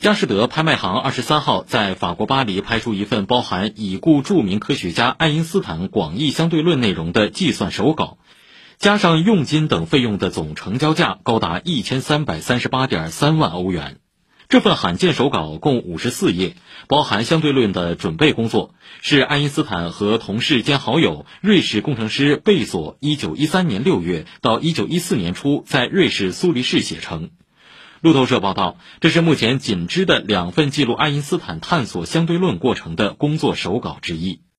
佳士得拍卖行二十三号在法国巴黎拍出一份包含已故著名科学家爱因斯坦广义相对论内容的计算手稿，加上佣金等费用的总成交价高达一千三百三十八点三万欧元。这份罕见手稿共五十四页，包含相对论的准备工作，是爱因斯坦和同事兼好友瑞士工程师贝索一九一三年六月到一九一四年初在瑞士苏黎世写成。路透社报道，这是目前仅知的两份记录爱因斯坦探索相对论过程的工作手稿之一。